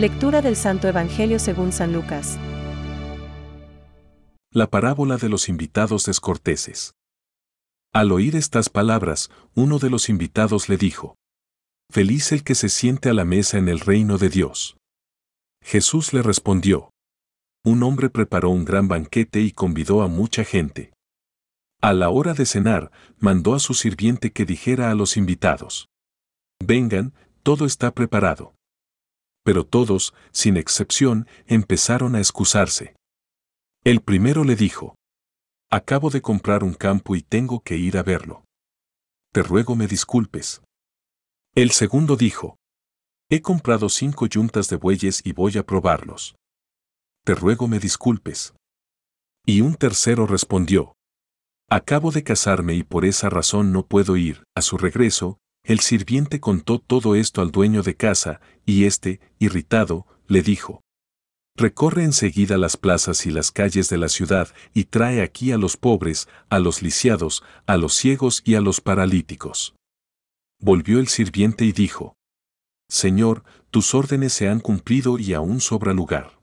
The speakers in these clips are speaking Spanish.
Lectura del Santo Evangelio según San Lucas. La parábola de los invitados descorteses. Al oír estas palabras, uno de los invitados le dijo, Feliz el que se siente a la mesa en el reino de Dios. Jesús le respondió, Un hombre preparó un gran banquete y convidó a mucha gente. A la hora de cenar, mandó a su sirviente que dijera a los invitados, Vengan, todo está preparado. Pero todos, sin excepción, empezaron a excusarse. El primero le dijo, Acabo de comprar un campo y tengo que ir a verlo. Te ruego me disculpes. El segundo dijo, He comprado cinco yuntas de bueyes y voy a probarlos. Te ruego me disculpes. Y un tercero respondió, Acabo de casarme y por esa razón no puedo ir. A su regreso, el sirviente contó todo esto al dueño de casa, y éste, irritado, le dijo, Recorre enseguida las plazas y las calles de la ciudad y trae aquí a los pobres, a los lisiados, a los ciegos y a los paralíticos. Volvió el sirviente y dijo, Señor, tus órdenes se han cumplido y aún sobra lugar.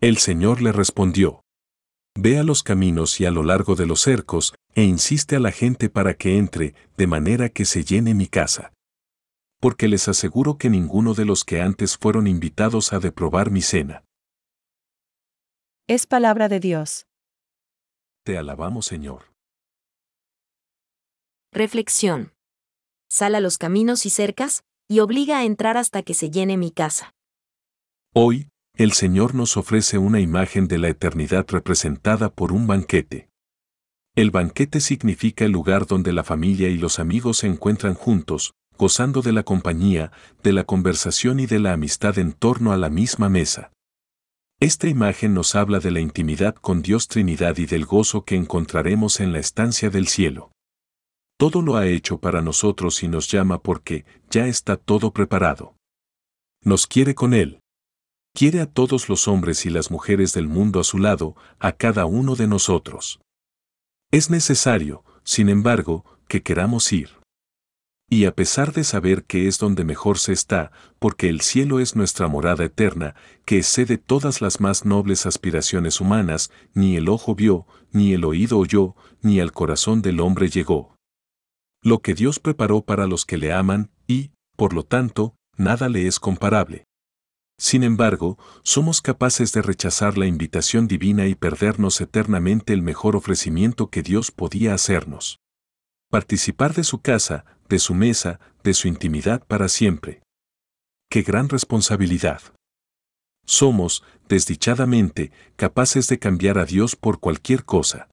El Señor le respondió, Ve a los caminos y a lo largo de los cercos, e insiste a la gente para que entre, de manera que se llene mi casa. Porque les aseguro que ninguno de los que antes fueron invitados ha de probar mi cena. Es palabra de Dios. Te alabamos, Señor. Reflexión. Sal a los caminos y cercas, y obliga a entrar hasta que se llene mi casa. Hoy, el Señor nos ofrece una imagen de la eternidad representada por un banquete. El banquete significa el lugar donde la familia y los amigos se encuentran juntos, gozando de la compañía, de la conversación y de la amistad en torno a la misma mesa. Esta imagen nos habla de la intimidad con Dios Trinidad y del gozo que encontraremos en la estancia del cielo. Todo lo ha hecho para nosotros y nos llama porque ya está todo preparado. Nos quiere con Él. Quiere a todos los hombres y las mujeres del mundo a su lado, a cada uno de nosotros. Es necesario, sin embargo, que queramos ir. Y a pesar de saber que es donde mejor se está, porque el cielo es nuestra morada eterna, que excede todas las más nobles aspiraciones humanas, ni el ojo vio, ni el oído oyó, ni al corazón del hombre llegó. Lo que Dios preparó para los que le aman, y, por lo tanto, nada le es comparable. Sin embargo, somos capaces de rechazar la invitación divina y perdernos eternamente el mejor ofrecimiento que Dios podía hacernos. Participar de su casa, de su mesa, de su intimidad para siempre. ¡Qué gran responsabilidad! Somos, desdichadamente, capaces de cambiar a Dios por cualquier cosa.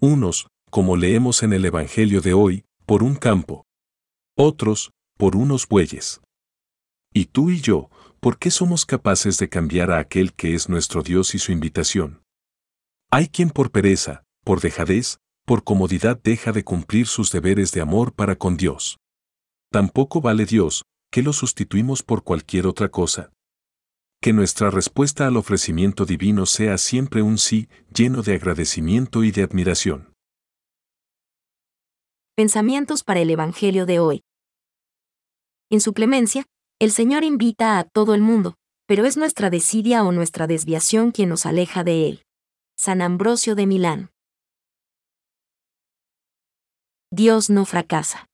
Unos, como leemos en el Evangelio de hoy, por un campo. Otros, por unos bueyes. Y tú y yo, ¿por qué somos capaces de cambiar a aquel que es nuestro Dios y su invitación? Hay quien por pereza, por dejadez, por comodidad deja de cumplir sus deberes de amor para con Dios. Tampoco vale Dios, que lo sustituimos por cualquier otra cosa. Que nuestra respuesta al ofrecimiento divino sea siempre un sí, lleno de agradecimiento y de admiración. Pensamientos para el Evangelio de hoy. En su clemencia, el Señor invita a todo el mundo, pero es nuestra desidia o nuestra desviación quien nos aleja de Él. San Ambrosio de Milán. Dios no fracasa.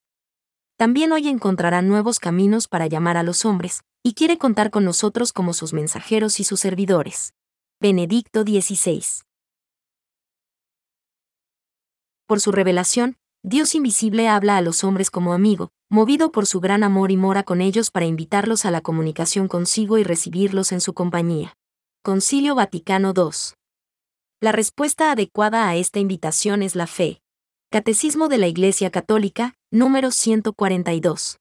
También hoy encontrará nuevos caminos para llamar a los hombres, y quiere contar con nosotros como sus mensajeros y sus servidores. Benedicto XVI. Por su revelación, Dios invisible habla a los hombres como amigo, movido por su gran amor y mora con ellos para invitarlos a la comunicación consigo y recibirlos en su compañía. Concilio Vaticano II. La respuesta adecuada a esta invitación es la fe. Catecismo de la Iglesia Católica, número 142.